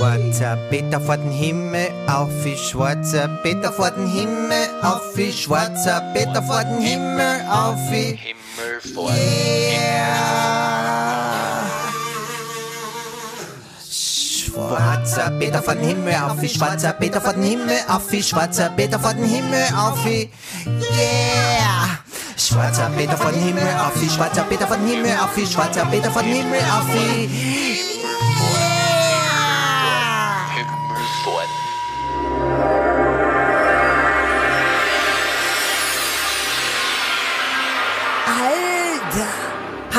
schwarzer Peter vor den Himmel, auf wie schwarzer Peter vor den Himmel, auf wie schwarzer Peter vor den Himmel, auf wie Himmel vor Schwarzer Peter von Himmel auf wie schwarzer Peter von Himmel auf wie schwarzer Peter von Himmel auf wie Yeah! Schwarzer Peter von Himmel auf wie schwarzer Peter von Himmel auf wie schwarzer Peter von Himmel auf wie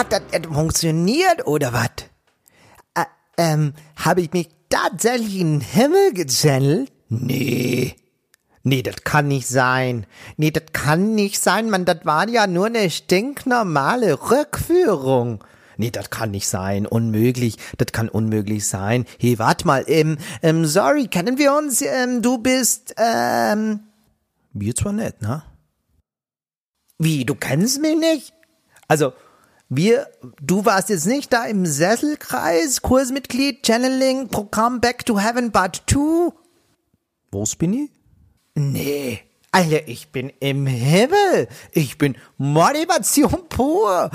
Hat das funktioniert oder was? Ä ähm, habe ich mich tatsächlich in den Himmel gechannelt? Nee. Nee, das kann nicht sein. Nee, das kann nicht sein, man, das war ja nur eine stinknormale Rückführung. Nee, das kann nicht sein. Unmöglich. Das kann unmöglich sein. Hey, warte mal. Ähm, ähm, sorry, kennen wir uns? Ähm, du bist, ähm, wir zwar nicht, ne? Wie, du kennst mich nicht? Also, wir, du warst jetzt nicht da im Sesselkreis, Kursmitglied, Channeling, Programm Back to Heaven Part 2? Wo's bin ich? Nee. Alter, ich bin im Himmel. Ich bin Motivation pur.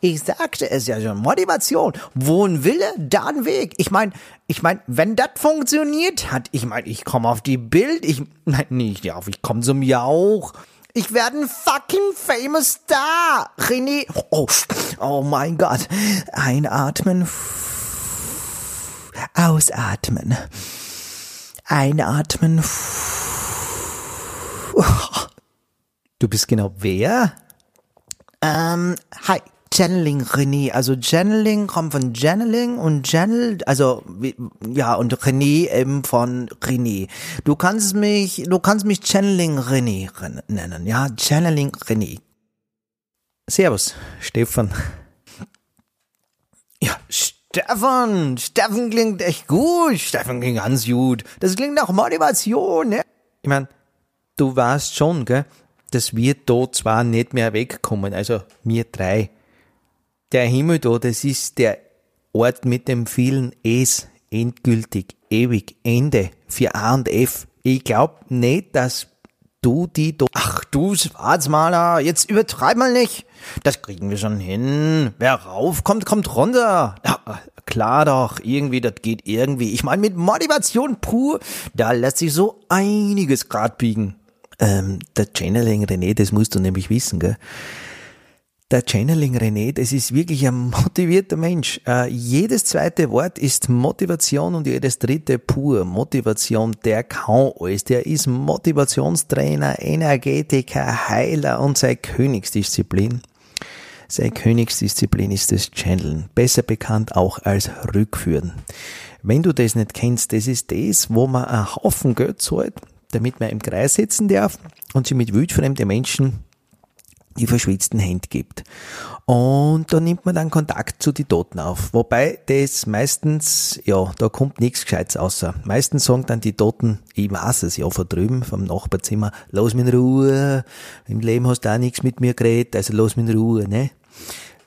Ich sagte es ja schon, Motivation. Wo ein Wille, da ein Weg. Ich mein, ich mein, wenn das funktioniert hat, ich mein, ich komme auf die Bild, ich, nein, nicht auf, ich komme zum Jauch. Ich werde ein fucking famous Star. René, oh, oh mein Gott. Einatmen. Ausatmen. Einatmen. Du bist genau wer? Ähm, hi. Channeling René, also Channeling kommt von Channeling und Channel, also ja und René eben von René. Du kannst mich, du kannst mich Channeling René ren- nennen, ja Channeling René. Servus, Stefan. Ja, Stefan, Stefan klingt echt gut, Stefan klingt ganz gut. Das klingt nach Motivation, ne? Ich mein, du weißt schon, gell, dass wir da zwar nicht mehr wegkommen, also wir drei. Der Himmel da, das ist der Ort mit dem vielen Es, endgültig, ewig, Ende, für A und F. Ich glaub nicht, dass du die da, ach du Schwarzmaler, jetzt übertreib mal nicht. Das kriegen wir schon hin. Wer raufkommt, kommt runter. Ja, klar doch, irgendwie, das geht irgendwie. Ich meine, mit Motivation pur, da lässt sich so einiges grad biegen. Ähm, der Channeling René, das musst du nämlich wissen, gell? Der Channeling René, das ist wirklich ein motivierter Mensch. Äh, jedes zweite Wort ist Motivation und jedes dritte pur Motivation. Der kann alles. Der ist Motivationstrainer, Energetiker, Heiler und seine Königsdisziplin. Seine Königsdisziplin ist das Channeln, besser bekannt auch als Rückführen. Wenn du das nicht kennst, das ist das, wo man einen Haufen Geld zahlt, damit man im Kreis sitzen darf und sich mit wildfremden Menschen die verschwitzten Hände gibt. Und da nimmt man dann Kontakt zu die Toten auf. Wobei das meistens, ja, da kommt nichts Gescheites außer. Meistens sagen dann die Toten, ich weiß es ja von drüben, vom Nachbarzimmer, lass mich in Ruhe, im Leben hast du auch nichts mit mir geredet, also lass mich in Ruhe, ne?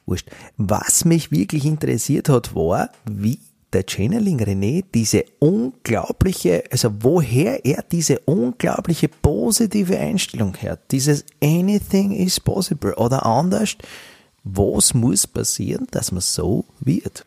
Wurscht. Was mich wirklich interessiert hat, war, wie der Channeling René diese unglaubliche, also woher er diese unglaubliche positive Einstellung hat. Dieses anything is possible oder anders, was muss passieren, dass man so wird?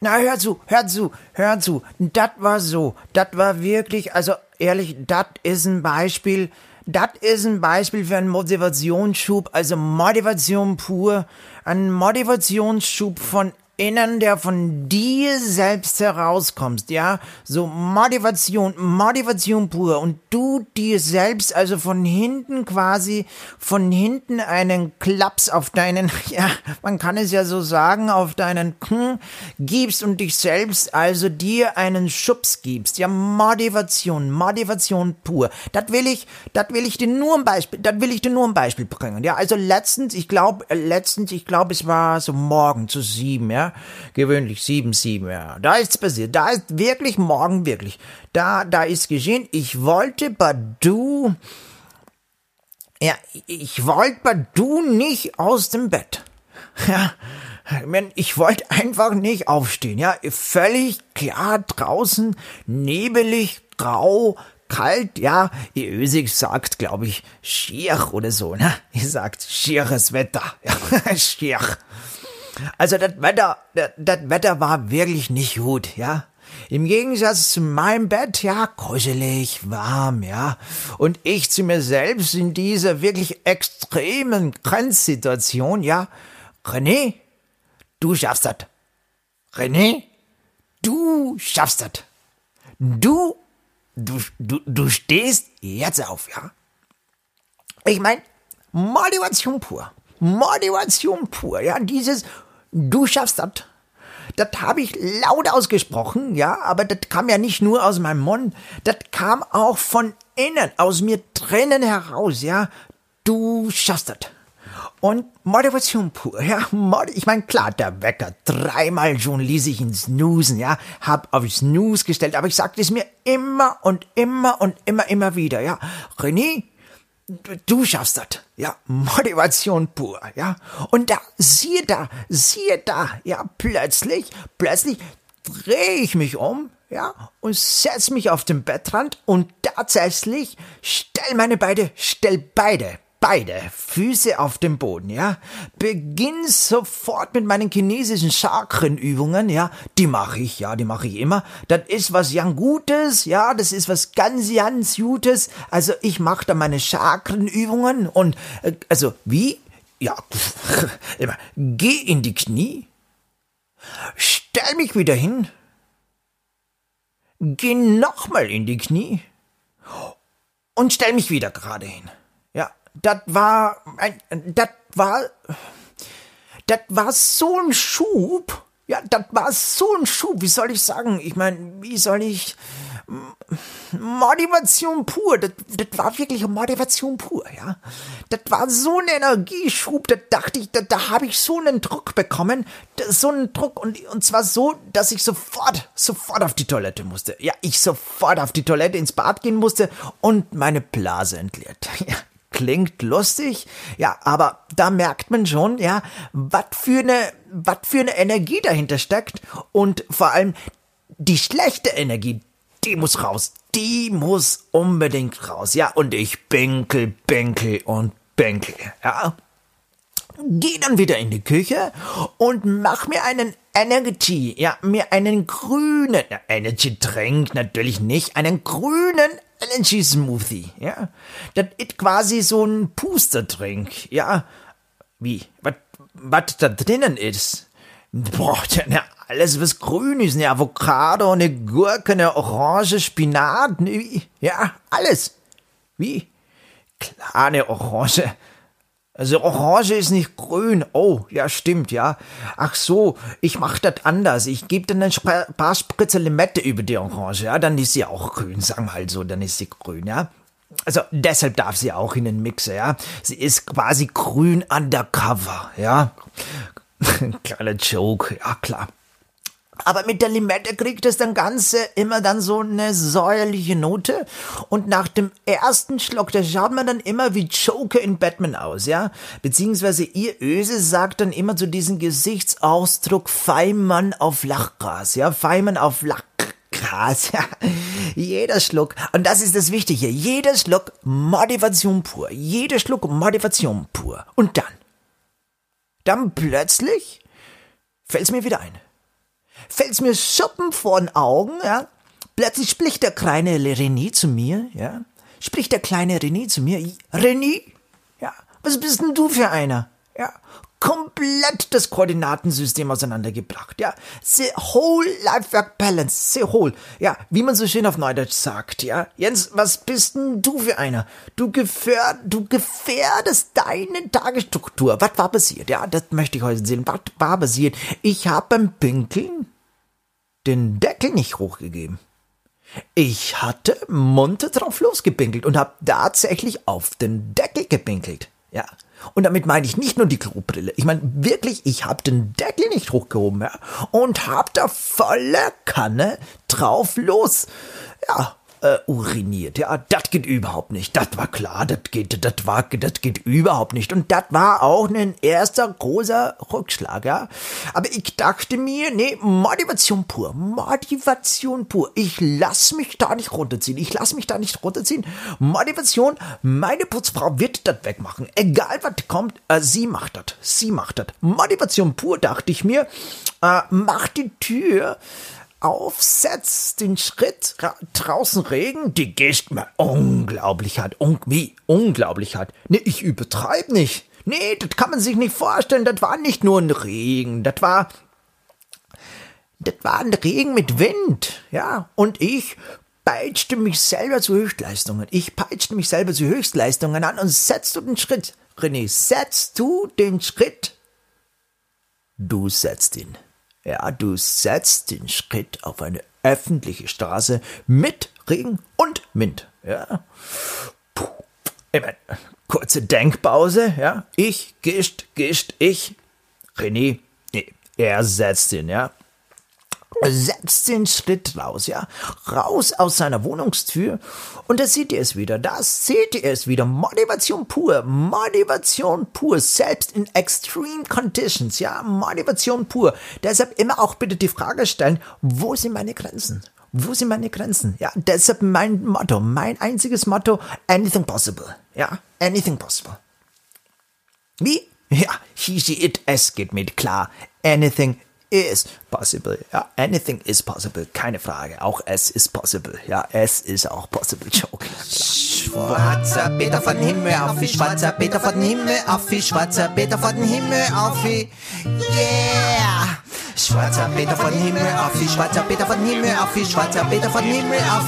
Na, hör zu, hör zu, hör zu. Das war so. Das war wirklich, also ehrlich, das ist ein Beispiel. Das ist ein Beispiel für einen Motivationsschub, also Motivation pur. Ein Motivationsschub von innen, der von dir selbst herauskommst, ja? So Motivation, Motivation pur. Und du dir selbst, also von hinten quasi, von hinten einen Klaps auf deinen, ja, man kann es ja so sagen, auf deinen hm, gibst und dich selbst, also dir einen Schubs gibst. Ja, Motivation, Motivation pur. Das will ich, das will ich dir nur ein Beispiel, das will ich dir nur ein Beispiel bringen. Ja, also letztens, ich glaube, letztens, ich glaube, es war so morgen zu sieben, ja. Gewöhnlich sieben, sieben, ja. Da ist's passiert. Da ist wirklich morgen wirklich. Da, da ist geschehen. Ich wollte Badu, ja, ich wollte Badu nicht aus dem Bett. Ja, Ich wollte einfach nicht aufstehen, ja. Völlig klar draußen, nebelig, grau, kalt, ja. Ihr Ösig sagt, glaube ich, schier oder so, ne? Ihr sagt schieres Wetter, ja, schier. Also das Wetter, das, Wetter war wirklich nicht gut, ja. Im Gegensatz zu meinem Bett, ja, kuschelig, warm, ja. Und ich zu mir selbst in dieser wirklich extremen Grenzsituation, ja. René, du schaffst das. René, du schaffst das. Du, du, du, du stehst jetzt auf, ja. Ich mein, Motivation pur. Motivation pur, ja. Dieses, du schaffst das. Das habe ich laut ausgesprochen, ja, aber das kam ja nicht nur aus meinem Mund, das kam auch von innen, aus mir drinnen heraus, ja. Du schaffst das. Und Motivation pur, ja. Ich meine, klar, der Wecker, dreimal schon ließ ich ihn snoosen, ja. Hab auf Snooze gestellt, aber ich sagte es mir immer und immer und immer, immer wieder, ja. René, du schaffst das, ja, Motivation pur, ja. Und da, siehe da, siehe da, ja, plötzlich, plötzlich drehe ich mich um, ja, und setz mich auf den Bettrand und tatsächlich stell meine beide, stell beide, beide Füße auf den Boden, ja. Beginn sofort mit meinen chinesischen Chakrenübungen, ja. Die mache ich, ja, die mache ich immer. Das ist was ganz Gutes, ja, das ist was ganz, ganz Gutes. Also ich mache da meine Chakrenübungen und, äh, also wie? Ja, immer. Geh in die Knie. Stell mich wieder hin. Geh nochmal in die Knie. Und stell mich wieder gerade hin das war das war, das war so ein Schub. Ja, das war so ein Schub. Wie soll ich sagen? Ich meine, wie soll ich, Motivation pur. Das, das war wirklich Motivation pur, ja. Das war so ein Energieschub, da dachte ich, da, da habe ich so einen Druck bekommen, so einen Druck und, und zwar so, dass ich sofort, sofort auf die Toilette musste. Ja, ich sofort auf die Toilette ins Bad gehen musste und meine Blase entleert. Ja, klingt lustig, ja, aber da merkt man schon, ja, was für eine, was für eine Energie dahinter steckt. Und vor allem die schlechte Energie, die muss raus, die muss unbedingt raus, ja, und ich bänkel, bänkel und bänkel, ja. Geh dann wieder in die Küche und mach mir einen Energy, ja, mir einen grünen Energy Drink natürlich nicht, einen grünen Energy Smoothie, ja. Das ist quasi so ein Puster-Drink, ja. Wie? Was da drinnen ist? Boah, ne, alles was grün ist, eine Avocado, eine Gurke, eine Orange, Spinat, ne, ja, alles. Wie? Klar, eine Orange. Also Orange ist nicht grün. Oh, ja, stimmt, ja. Ach so, ich mach das anders. Ich gebe dann ein paar Spritzer Limette über die Orange, ja, dann ist sie auch grün, sagen halt so, dann ist sie grün, ja. Also deshalb darf sie auch in den Mixer, ja. Sie ist quasi grün undercover, ja. Kleiner Joke, ja klar. Aber mit der Limette kriegt das dann Ganze immer dann so eine säuerliche Note. Und nach dem ersten Schluck, da schaut man dann immer wie Joker in Batman aus, ja? Beziehungsweise ihr Öse sagt dann immer zu diesem Gesichtsausdruck Feimann auf Lachgras, ja? Feimann auf Lachgras, ja? Jeder Schluck, und das ist das Wichtige, jeder Schluck Motivation pur. Jeder Schluck Motivation pur. Und dann, dann plötzlich fällt's mir wieder ein fällt's mir Schuppen vor den Augen, ja. Plötzlich spricht der kleine René zu mir, ja. Spricht der kleine René zu mir, René, ja, was bist denn du für einer? Ja, komplett das Koordinatensystem auseinandergebracht, ja. The whole Life-Work Balance, the whole, ja, wie man so schön auf Neudeutsch sagt, ja. Jens, was bist denn du für einer? Du gefährd, du gefährdest deine Tagesstruktur. Was war passiert? Ja, das möchte ich heute sehen. Was war passiert? Ich habe beim Pinkeln den Deckel nicht hochgegeben. Ich hatte munter drauf losgepinkelt und habe tatsächlich auf den Deckel gepinkelt. Ja. Und damit meine ich nicht nur die Klobrille. Ich meine wirklich, ich habe den Deckel nicht hochgehoben, ja. Und hab da volle Kanne drauf los. Ja. Äh, uriniert. Ja, das geht überhaupt nicht. Das war klar, das geht, das war, das geht überhaupt nicht. Und das war auch ein erster großer Rückschlag, ja. Aber ich dachte mir, nee, Motivation pur, Motivation pur. Ich lass mich da nicht runterziehen. Ich lass mich da nicht runterziehen. Motivation, meine Putzfrau wird das wegmachen. Egal was kommt, äh, sie macht das. Sie macht das. Motivation pur, dachte ich mir. Äh, mach die Tür aufsetzt, den Schritt draußen Regen, die geht mir unglaublich hart. Un wie? Unglaublich hart. Nee, ich übertreibe nicht. Nee, das kann man sich nicht vorstellen. Das war nicht nur ein Regen. Das war, das war ein Regen mit Wind. Ja, und ich peitschte mich selber zu Höchstleistungen. Ich peitschte mich selber zu Höchstleistungen an und setzt du den Schritt. René, setzt du den Schritt. Du setzt ihn. Ja, du setzt den Schritt auf eine öffentliche Straße mit Regen und Wind. Ja. Puh. Ich kurze Denkpause, ja. Ich, Gischt, Gischt, ich. René, nee, er setzt ihn, ja setzt den Schritt raus, ja, raus aus seiner Wohnungstür und da seht ihr es wieder, da seht ihr es wieder, Motivation pur, Motivation pur, selbst in extreme conditions, ja, Motivation pur. Deshalb immer auch bitte die Frage stellen, wo sind meine Grenzen? Wo sind meine Grenzen? Ja, deshalb mein Motto, mein einziges Motto, anything possible, ja, anything possible. Wie? Ja, he, she, it, es geht mit klar. Anything is possible. Ja, anything is possible. Keine Frage. Auch es ist possible. Ja, es ist auch possible. Joke. Schwarzer Peter von Himmel auf schwarzer Peter von Himmel auf schwarzer Peter von Himmel auf yeah. Schwarzer Peter von Himmel auf schwarzer Peter von Himmel auf schwarzer Peter von Himmel auf